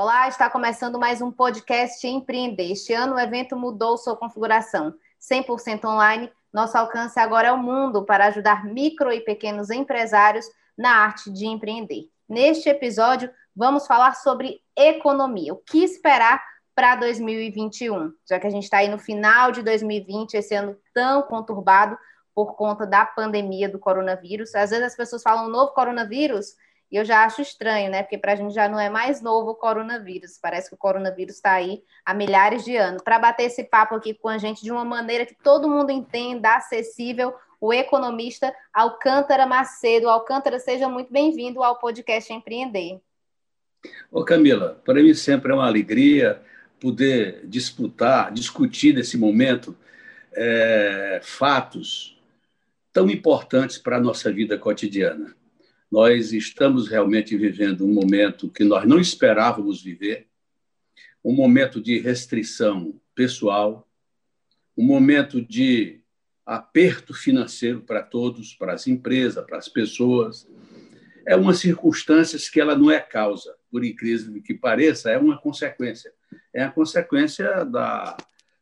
Olá, está começando mais um podcast Empreender. Este ano o evento mudou sua configuração. 100% online, nosso alcance agora é o mundo para ajudar micro e pequenos empresários na arte de empreender. Neste episódio, vamos falar sobre economia. O que esperar para 2021? Já que a gente está aí no final de 2020, esse ano tão conturbado por conta da pandemia do coronavírus. Às vezes as pessoas falam novo coronavírus e eu já acho estranho, né? Porque para a gente já não é mais novo o coronavírus. Parece que o coronavírus está aí há milhares de anos. Para bater esse papo aqui com a gente de uma maneira que todo mundo entenda, acessível, o economista Alcântara Macedo. Alcântara, seja muito bem-vindo ao podcast Empreender. Ô Camila, para mim sempre é uma alegria poder disputar, discutir nesse momento é, fatos tão importantes para a nossa vida cotidiana. Nós estamos realmente vivendo um momento que nós não esperávamos viver, um momento de restrição pessoal, um momento de aperto financeiro para todos, para as empresas, para as pessoas. É uma circunstância que ela não é causa, por incrível que pareça, é uma consequência. É a consequência da,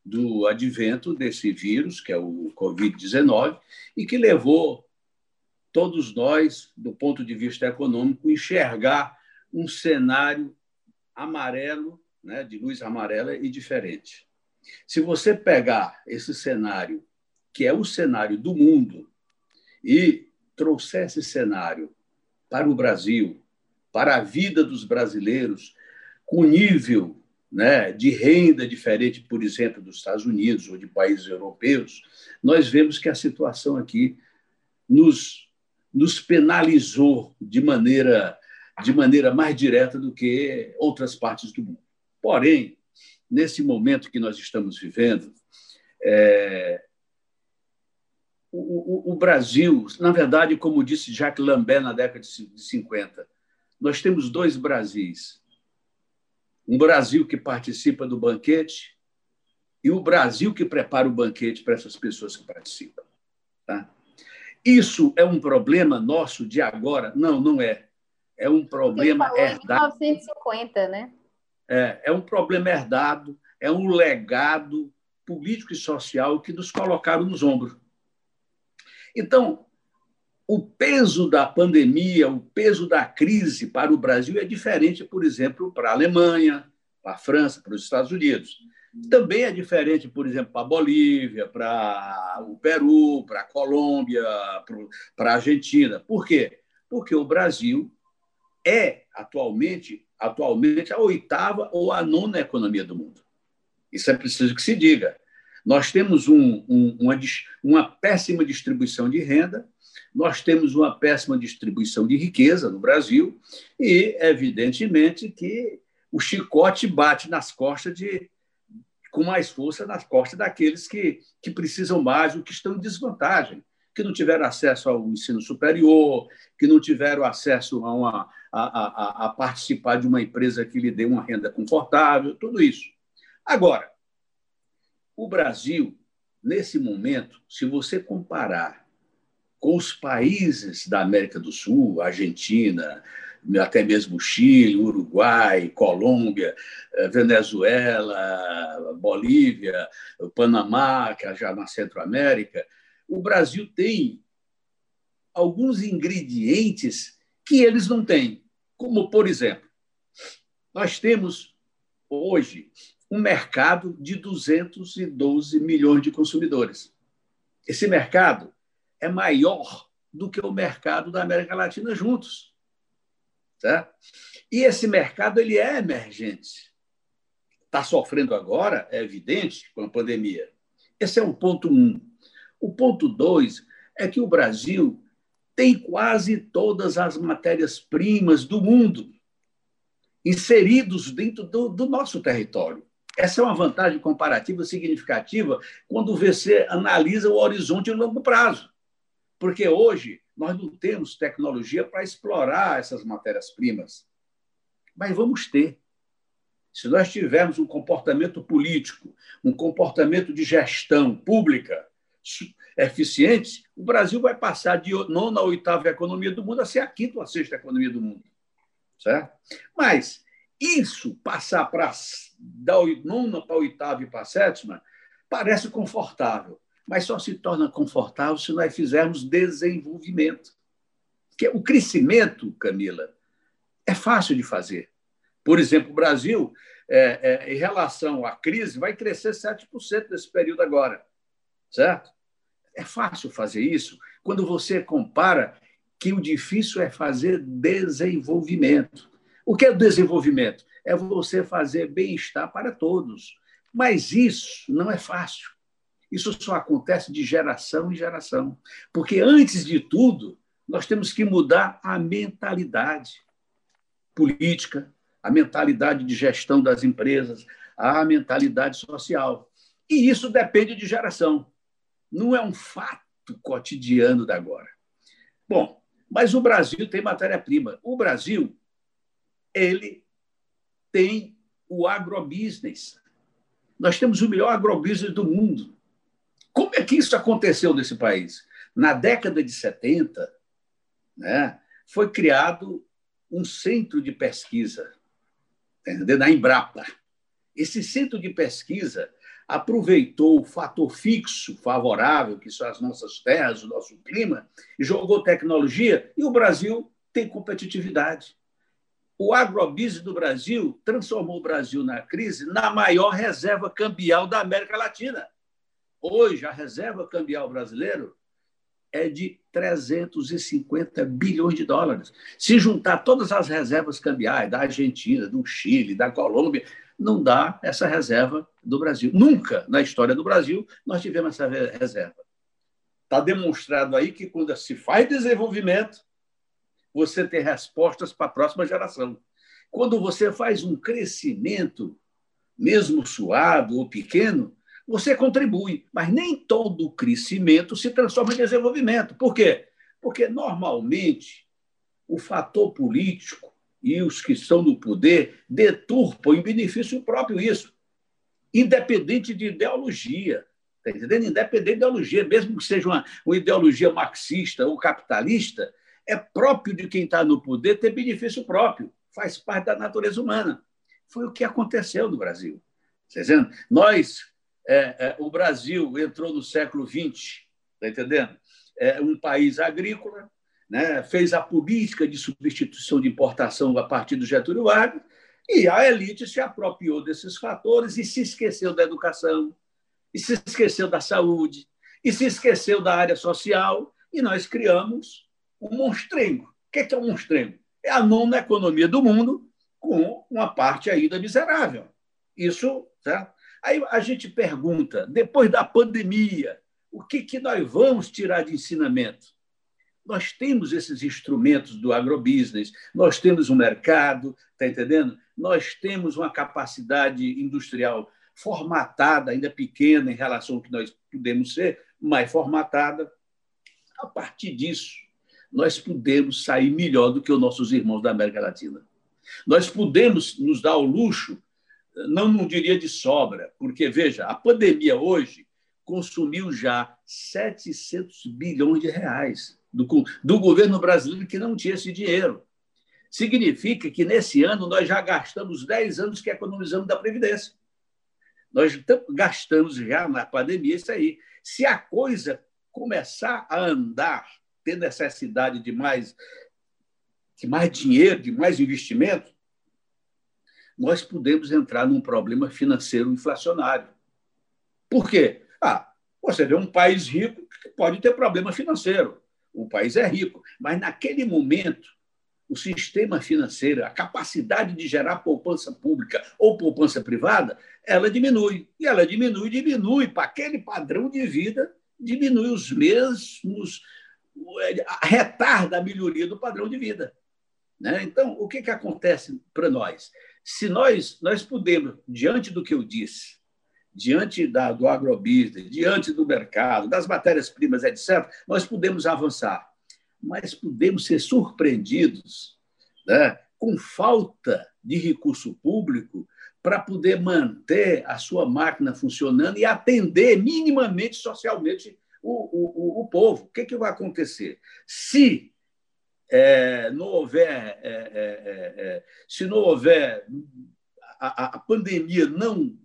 do advento desse vírus, que é o Covid-19, e que levou todos nós, do ponto de vista econômico, enxergar um cenário amarelo, né, de luz amarela e diferente. Se você pegar esse cenário, que é o cenário do mundo, e trouxer esse cenário para o Brasil, para a vida dos brasileiros, com nível né, de renda diferente, por exemplo, dos Estados Unidos ou de países europeus, nós vemos que a situação aqui nos nos penalizou de maneira, de maneira mais direta do que outras partes do mundo. Porém, nesse momento que nós estamos vivendo, é, o, o, o, Brasil, na verdade, como disse Jacques Lambert na década de 50, nós temos dois Brasis. Um Brasil que participa do banquete e o Brasil que prepara o banquete para essas pessoas que participam. Tá? Isso é um problema nosso de agora? Não, não é. É um problema herdado. Em 1950, né? É, é um problema herdado, é um legado político e social que nos colocaram nos ombros. Então, o peso da pandemia, o peso da crise para o Brasil é diferente, por exemplo, para a Alemanha, para a França, para os Estados Unidos. Também é diferente, por exemplo, para a Bolívia, para o Peru, para a Colômbia, para a Argentina. Por quê? Porque o Brasil é atualmente, atualmente a oitava ou a nona economia do mundo. Isso é preciso que se diga. Nós temos um, um, uma, uma péssima distribuição de renda, nós temos uma péssima distribuição de riqueza no Brasil e, evidentemente, que o chicote bate nas costas de com mais força nas costas daqueles que, que precisam mais, ou que estão em desvantagem, que não tiveram acesso ao ensino superior, que não tiveram acesso a, uma, a, a, a participar de uma empresa que lhe dê uma renda confortável, tudo isso. Agora, o Brasil, nesse momento, se você comparar com os países da América do Sul, Argentina, até mesmo Chile, Uruguai, Colômbia, eh, Venezuela, Bolívia, Panamá, que é já na Centro-América, o Brasil tem alguns ingredientes que eles não têm. Como, por exemplo, nós temos hoje um mercado de 212 milhões de consumidores. Esse mercado é maior do que o mercado da América Latina juntos. Tá? E esse mercado ele é emergente. Está sofrendo agora, é evidente, com a pandemia. Esse é o ponto um. O ponto dois é que o Brasil tem quase todas as matérias-primas do mundo inseridos dentro do, do, nosso território. Essa é uma vantagem comparativa significativa quando você analisa o horizonte de longo prazo. Porque hoje nós não temos tecnologia para explorar essas matérias-primas. Mas vamos ter. Se nós tivermos um comportamento político, um comportamento de gestão pública eficiente, o Brasil vai passar de nona a oitava economia do mundo a ser a quinta ou a sexta economia do mundo. Certo? Mas isso passar para da nona para a oitava e para a sétima parece confortável, mas só se torna confortável se nós fizermos desenvolvimento. Porque o crescimento, Camila, é fácil de fazer. Por exemplo, o Brasil, é, é, em relação à crise, vai crescer 7% nesse período agora, certo? É fácil fazer isso quando você compara que o difícil é fazer desenvolvimento. O que é desenvolvimento? É você fazer bem-estar para todos. Mas isso não é fácil. Isso só acontece de geração em geração. Porque, antes de tudo, nós temos que mudar a mentalidade política, a mentalidade de gestão das empresas, a mentalidade social. E isso depende de geração. Não é um fato cotidiano da agora. Bom, mas o Brasil tem matéria-prima. O Brasil, ele tem o agrobusiness. Nós temos o melhor agrobusiness do mundo. Como é que isso aconteceu nesse país? Na década de 70, né, foi criado um centro de pesquisa da Embrapa. Esse centro de pesquisa aproveitou o fator fixo favorável, que são as nossas terras, o nosso clima, e jogou tecnologia, e o Brasil tem competitividade. O agrobusiness do Brasil transformou o Brasil na crise na maior reserva cambial da América Latina. Hoje, a reserva cambial brasileira é de 350 bilhões de dólares. Se juntar todas as reservas cambiais da Argentina, do Chile, da Colômbia, não dá essa reserva do Brasil. Nunca na história do Brasil nós tivemos essa reserva. Está demonstrado aí que quando se faz desenvolvimento, você tem respostas para a próxima geração. Quando você faz um crescimento, mesmo suado ou pequeno, você contribui, mas nem todo crescimento se transforma em desenvolvimento. Por quê? Porque, normalmente, o fator político e os que estão no poder deturpam em benefício próprio isso, independente de ideologia. Está entendendo? Independente de ideologia, mesmo que seja uma, uma ideologia marxista ou capitalista, é próprio de quem está no poder ter benefício próprio, faz parte da natureza humana. Foi o que aconteceu no Brasil. Tá? Nós, é, é, o Brasil entrou no século XX, está entendendo? É um país agrícola, né, fez a política de substituição de importação a partir do Getúlio Vargas, e a elite se apropriou desses fatores e se esqueceu da educação, e se esqueceu da saúde, e se esqueceu da área social, e nós criamos um monstrengo. O que é, um monstrengo? É a nona economia do mundo, com uma parte ainda miserável. Isso, certo? Aí a gente pergunta, depois da pandemia, o que, que nós vamos tirar de ensinamento? Nós temos esses instrumentos do agrobusiness, nós temos um mercado, está entendendo? Nós temos uma capacidade industrial formatada, ainda pequena em relação ao que nós podemos ser, mas formatada. A partir disso, nós podemos sair melhor do que os nossos irmãos da América Latina. Nós podemos nos dar o luxo, não, não diria de sobra, porque, veja, a pandemia hoje consumiu já 700 bilhões de reais do, do governo brasileiro que não tinha esse dinheiro. Significa que nesse ano nós já gastamos 10 anos que economizamos da Previdência. Nós gastamos já na pandemia isso aí. Se a coisa começar a andar, ter necessidade de mais, de mais dinheiro, de mais investimento, nós podemos entrar num problema financeiro inflacionário. Por quê? Ah, você vê um país rico que pode ter problema financeiro o país é rico, mas naquele momento o sistema financeiro, a capacidade de gerar poupança pública ou poupança privada, ela diminui. E ela diminui, diminui para aquele padrão de vida, diminui os mesmos retarda a melhoria do padrão de vida. Né? Então, o que, que acontece para nós? Se nós, nós podemos, diante do que eu disse, diante da, do agrobusiness, diante do mercado, das matérias-primas, etc., nós podemos avançar, mas podemos ser surpreendidos né, com falta de recurso público para poder manter a sua máquina funcionando e atender minimamente socialmente o, o, o povo. O que, que vai acontecer? Se é, não houver, é, é, é, é se não houver a, a pandemia não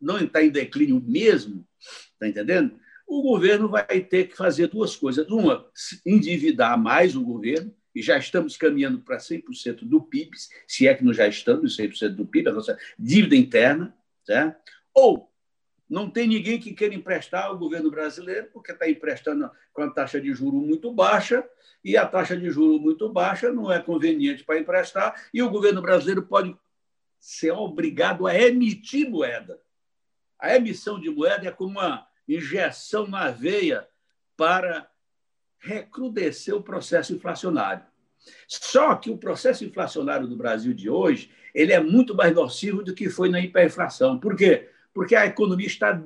não está em declínio mesmo, está entendendo? O governo vai ter que fazer duas coisas. Uma, endividar mais o governo, e já estamos caminhando para 100% do PIB, se é que não já estamos 100% do PIB, a nossa dívida interna, certo? ou não tem ninguém que queira emprestar ao governo brasileiro, porque está emprestando com a taxa de juro muito baixa, e a taxa de juro muito baixa não é conveniente para emprestar, e o governo brasileiro pode ser obrigado a emitir moeda. A emissão de moeda é como uma injeção na veia para recrudescer o processo inflacionário. Só que o processo inflacionário do Brasil de hoje ele é muito mais nocivo do que foi na hiperinflação. Por quê? Porque a economia está,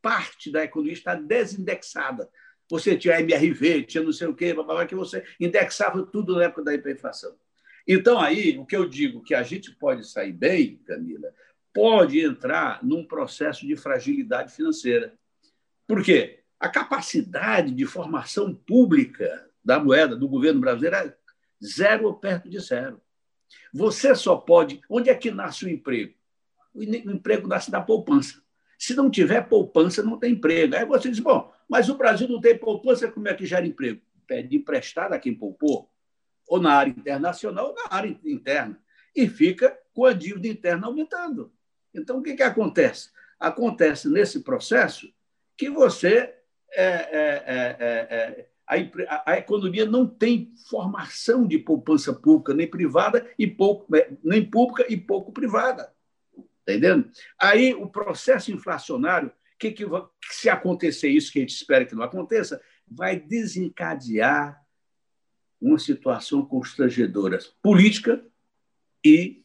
parte da economia está desindexada. Você tinha MRV, tinha não sei o quê, que você indexava tudo na época da hiperinflação. Então, aí, o que eu digo que a gente pode sair bem, Camila, pode entrar num processo de fragilidade financeira. Por quê? A capacidade de formação pública da moeda do governo brasileiro é zero ou perto de zero. Você só pode. Onde é que nasce o emprego? O emprego nasce da poupança. Se não tiver poupança, não tem emprego. Aí você diz, bom, mas o Brasil não tem poupança, como é que gera emprego? Pede emprestado a quem poupou, ou na área internacional, ou na área interna. E fica com a dívida interna aumentando. Então, o que, que acontece? Acontece nesse processo que você. É, é, é, é, é a, a, economia não tem formação de poupança pública nem privada e pouco é, nem pública e pouco privada. Está entendendo? Aí o processo inflacionário, que, que, se acontecer isso, que a gente espera que não aconteça, vai desencadear uma situação constrangedora política e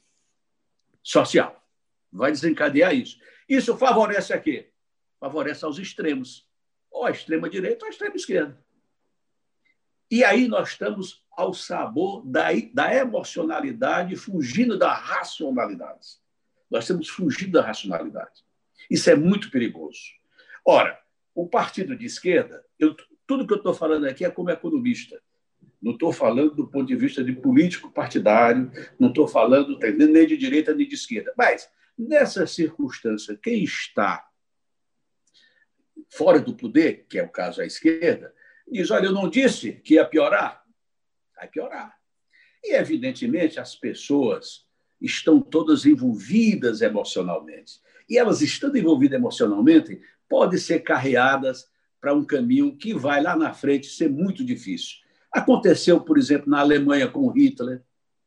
social. Vai desencadear isso. Isso favorece a quê? Favorece aos extremos, ou a extrema-direita ou a extrema-esquerda. E aí nós estamos ao sabor da, da emocionalidade, fugindo da racionalidade. Nós temos fugido da racionalidade. Isso é muito perigoso. Ora, o partido de esquerda, eu, tudo que eu estou falando aqui é como economista. Não estou falando do ponto de vista de político partidário, não estou falando nem de direita nem de esquerda. Mas, nessa circunstância, quem está fora do poder, que é o caso da esquerda, diz: olha, eu não disse que ia piorar. Vai piorar. E, evidentemente, as pessoas estão todas envolvidas emocionalmente. E elas estando envolvidas emocionalmente, podem ser carreadas para um caminho que vai lá na frente ser muito difícil. Aconteceu, por exemplo, na Alemanha com Hitler,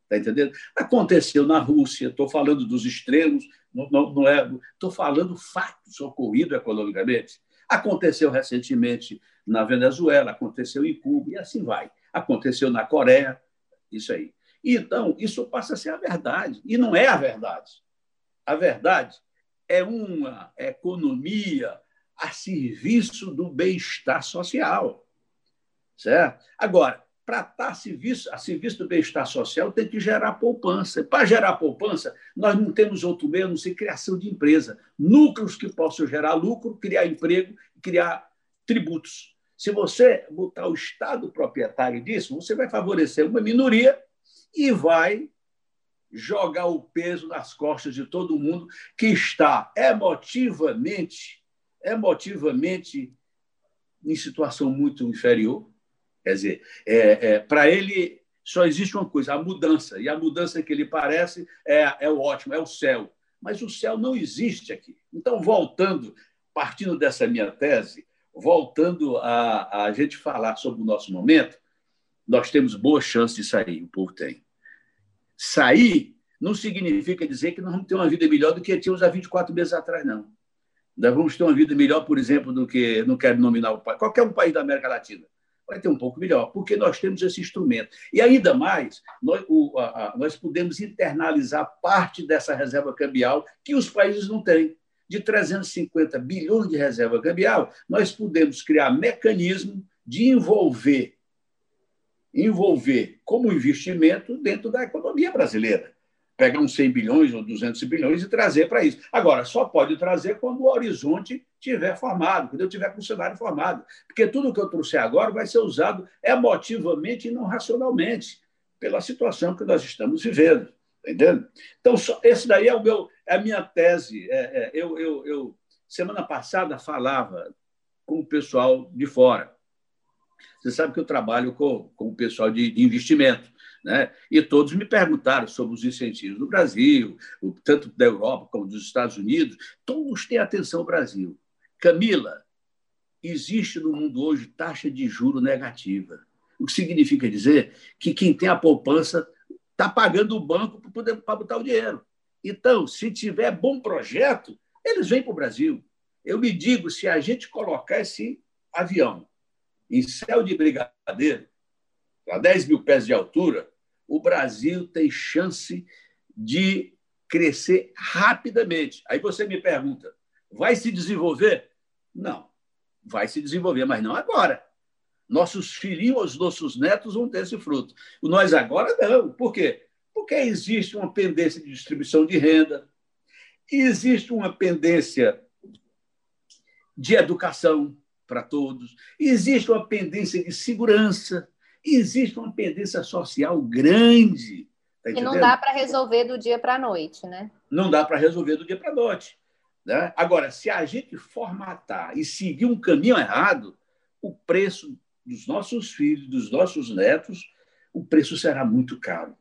está entendendo? Aconteceu na Rússia, estou falando dos extremos, não, não, não é, estou falando fatos ocorridos economicamente. Aconteceu recentemente na Venezuela, aconteceu em Cuba, e assim vai. Aconteceu na Coreia, isso aí. Então, isso passa a ser a verdade. E não é a verdade. A verdade é uma economia a serviço do bem-estar social. Certo? Agora, para estar a serviço, a serviço do bem-estar social, tem que gerar poupança. Para gerar poupança, nós não temos outro meio não ser criação de empresa. Núcleos que possam gerar lucro, criar emprego, criar tributos. Se você botar o Estado proprietário disso, você vai favorecer uma minoria e vai jogar o peso nas costas de todo mundo que está emotivamente, emotivamente em situação muito inferior. Quer dizer, é, é, para ele só existe uma coisa, a mudança. E a mudança que ele parece é, é o ótimo, é o céu. Mas o céu não existe aqui. Então, voltando, partindo dessa minha tese, voltando a, a gente falar sobre o nosso momento, nós temos boa chance de sair, o povo tem. Sair não significa dizer que nós vamos ter uma vida melhor do que tínhamos há 24 meses atrás, não. Nós vamos ter uma vida melhor, por exemplo, do que, não quero nominar o país, qualquer um país da América Latina. vai ter um pouco melhor, porque nós temos esse instrumento. E ainda mais, nós, o, a, a, nós podemos internalizar parte dessa reserva cambial que os países não têm. De 350 bilhões de reserva cambial, nós podemos criar mecanismo de envolver envolver como investimento dentro da economia brasileira. Pegar uns 100 bilhões ou 200 bilhões e trazer para isso. Agora, só pode trazer quando o horizonte tiver formado, quando eu tiver com o cenário formado. Porque tudo que eu trouxer agora vai ser usado emotivamente e não racionalmente, pela situação que nós estamos vivendo. Entendendo? Então, esse daí é, o meu, é a minha tese. É, é, eu, eu, eu, semana passada, falava com o pessoal de fora. Você sabe que eu trabalho com, com o pessoal de, de investimento. Né? E todos me perguntaram sobre os incentivos do Brasil, tanto da Europa como dos Estados Unidos. Todos têm atenção ao Brasil. Camila, existe no mundo hoje taxa de juro negativa. O que significa dizer que quem tem a poupança está pagando o banco para botar o dinheiro. Então, se tiver bom projeto, eles vêm para o Brasil. Eu me digo, se a gente colocar esse avião em céu de brigadeiro, a 10 mil pés de altura, o Brasil tem chance de crescer rapidamente. Aí você me pergunta, vai se desenvolver? Não, vai se desenvolver, mas não agora. Nossos filhinhos, nossos netos vão ter esse fruto. Nós agora não. Por quê? Porque existe uma pendência de distribuição de renda, existe uma pendência de educação, para todos, existe uma pendência de segurança, existe uma pendência social grande. Tá e não dá para resolver do dia para a noite, né? Não dá para resolver do dia para a noite. Né? Agora, se a gente formatar e seguir um caminho errado, o preço dos nossos filhos, dos nossos netos, o preço será muito caro.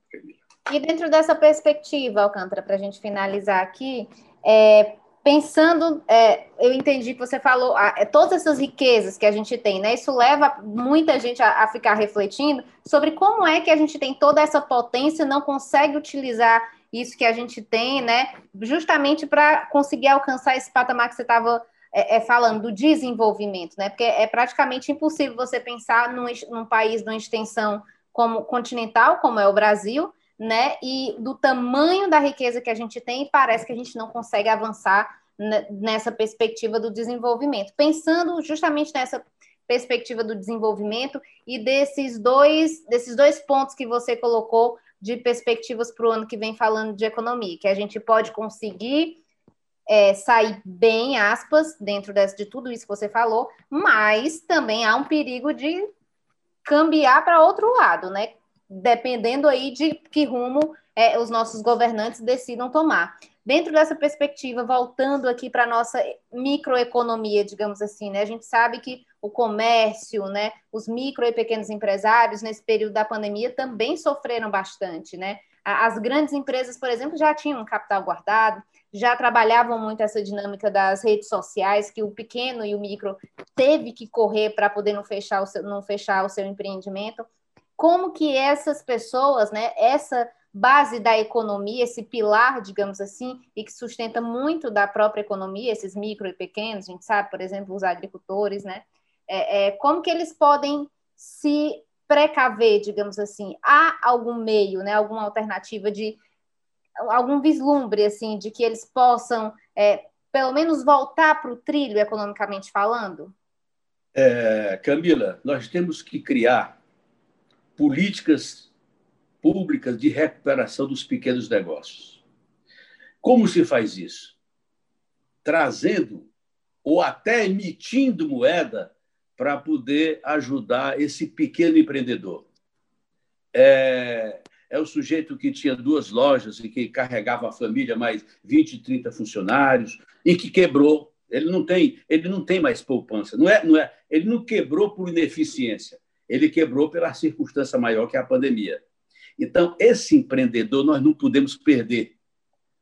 E dentro dessa perspectiva, Alcântara, para a gente finalizar aqui, é, pensando, é, eu entendi que você falou, a, é, todas essas riquezas que a gente tem, né? Isso leva muita gente a, a, ficar refletindo sobre como é que a gente tem toda essa potência e não consegue utilizar isso que a gente tem, né? Justamente para conseguir alcançar esse patamar que você estava é, é, falando do desenvolvimento, né? Porque é praticamente impossível você pensar num, num país de uma extensão como continental, como é o Brasil, né? E do tamanho da riqueza que a gente tem, parece que a gente não consegue avançar nessa perspectiva do desenvolvimento. Pensando justamente nessa perspectiva do desenvolvimento e desses dois, desses dois pontos que você colocou de perspectivas para o ano que vem falando de economia, que a gente pode conseguir é, sair bem, aspas, dentro desse, de tudo isso que você falou, mas também há um perigo de cambiar para outro lado, né? Dependendo aí de que rumo é, os nossos governantes decidam tomar. Dentro dessa perspectiva, voltando aqui para a nossa microeconomia, digamos assim, né? A gente sabe que o comércio, né, os micro e pequenos empresários, nesse período da pandemia, também sofreram bastante, né? As grandes empresas, por exemplo, já tinham capital guardado, já trabalhavam muito essa dinâmica das redes sociais, que o pequeno e o micro teve que correr para poder não fechar, o seu, não fechar o seu empreendimento como que essas pessoas, né, essa base da economia, esse pilar, digamos assim, e que sustenta muito da própria economia, esses micro e pequenos, a gente sabe, por exemplo, os agricultores, né, é, é, como que eles podem se precaver, digamos assim, há algum meio, né, alguma alternativa de algum vislumbre assim de que eles possam é, pelo menos voltar para o trilho economicamente falando? É, Camila, nós temos que criar políticas públicas de recuperação dos pequenos negócios. Como se faz isso? Trazendo ou até emitindo moeda para poder ajudar esse pequeno empreendedor. É, é o sujeito que tinha duas lojas e que carregava a família mais 20, 30 funcionários e que quebrou. Ele não tem, ele não tem mais poupança. Não é, não é, ele não quebrou por ineficiência ele quebrou pela circunstância maior que é a pandemia. Então, esse empreendedor nós não podemos perder,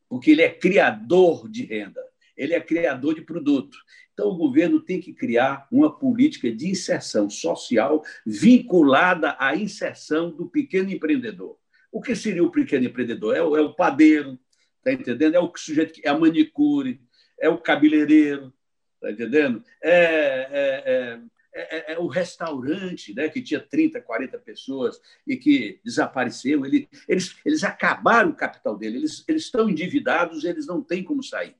porque ele é criador de renda, ele é criador de produto. Então, o governo tem que criar uma política de inserção social vinculada à inserção do pequeno empreendedor. O que seria o pequeno empreendedor? É o, é o padeiro, está entendendo? É o sujeito que é a manicure, é o cabeleireiro, está entendendo? É, é, é é, é, é, o restaurante, né, que tinha 30, 40 pessoas e que desapareceu. Ele, eles, eles acabaram o capital dele, eles, eles estão endividados, eles não têm como sair.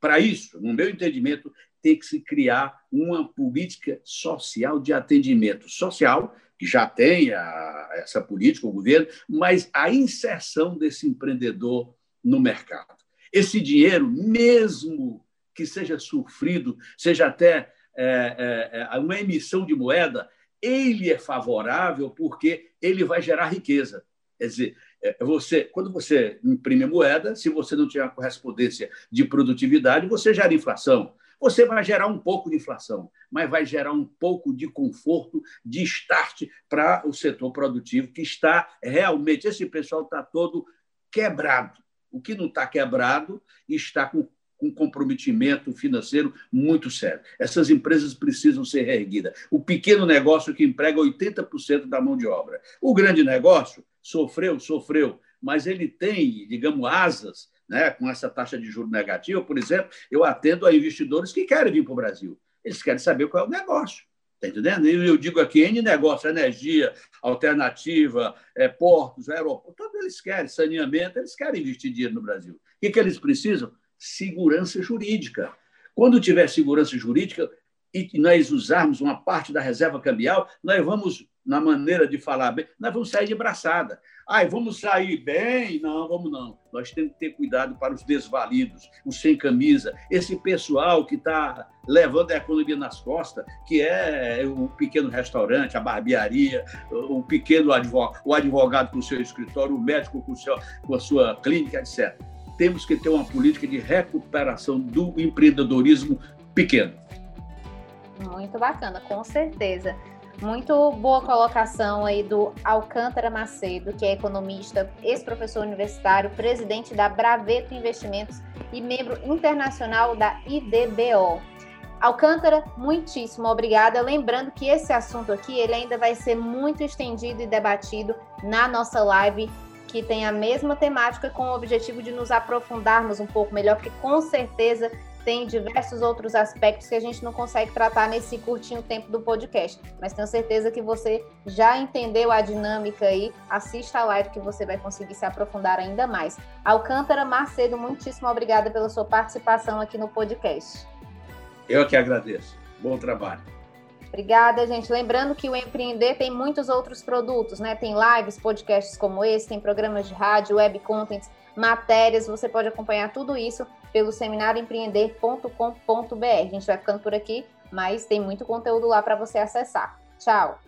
Para isso, no meu entendimento, tem que se criar uma política social de atendimento social, que já tem a, essa política, o governo, mas a inserção desse empreendedor no mercado. Esse dinheiro, mesmo que seja sofrido, seja até é, é, é, uma emissão de moeda, ele é favorável porque ele vai gerar riqueza. Quer dizer, é, você, quando você imprime moeda, se você não tiver a correspondência de produtividade, você gera inflação. Você vai gerar um pouco de inflação, mas vai gerar um pouco de conforto, de start para o setor produtivo, que está realmente. Esse pessoal está todo quebrado. O que não está quebrado está com com comprometimento financeiro muito sério. Essas empresas precisam ser reerguidas. O pequeno negócio que emprega 80% da mão de obra. O grande negócio sofreu, sofreu, mas ele tem, digamos, asas né, com essa taxa de juros negativa, por exemplo, eu atendo a investidores que querem vir para o Brasil. Eles querem saber qual é o negócio. Está entendendo? Eu digo aqui, N negócio, energia, alternativa, é, portos, aeroportos, todos eles querem, saneamento, eles querem investir dinheiro no Brasil. O que, que eles precisam? Segurança jurídica. Quando tiver segurança jurídica e nós usarmos uma parte da reserva cambial, nós vamos, na maneira de falar bem, nós vamos sair de braçada. Ai, vamos sair bem? Não, vamos não. Nós temos que ter cuidado para os desvalidos, os sem camisa, esse pessoal que está levando a economia nas costas, que é o pequeno restaurante, a barbearia, o pequeno advogado, o advogado com o seu escritório, o médico com, o seu, com a sua clínica, etc temos que ter uma política de recuperação do empreendedorismo pequeno. Muito bacana, com certeza. Muito boa colocação aí do Alcântara Macedo, que é economista, ex-professor universitário, presidente da Braveto Investimentos e membro internacional da IDBO. Alcântara, muitíssimo obrigada. Lembrando que esse assunto aqui ele ainda vai ser muito estendido e debatido na nossa live que tem a mesma temática com o objetivo de nos aprofundarmos um pouco melhor, porque com certeza tem diversos outros aspectos que a gente não consegue tratar nesse curtinho tempo do podcast. Mas tenho certeza que você já entendeu a dinâmica aí. Assista a live que você vai conseguir se aprofundar ainda mais. Alcântara Macedo, muitíssimo obrigada pela sua participação aqui no podcast. Eu que agradeço. Bom trabalho. Obrigada, gente. Lembrando que o Empreender tem muitos outros produtos, né? Tem lives, podcasts como esse, tem programas de rádio, web contents, matérias. Você pode acompanhar tudo isso pelo seminarioempreender.com.br. A gente vai ficando por aqui, mas tem muito conteúdo lá para você acessar. Tchau!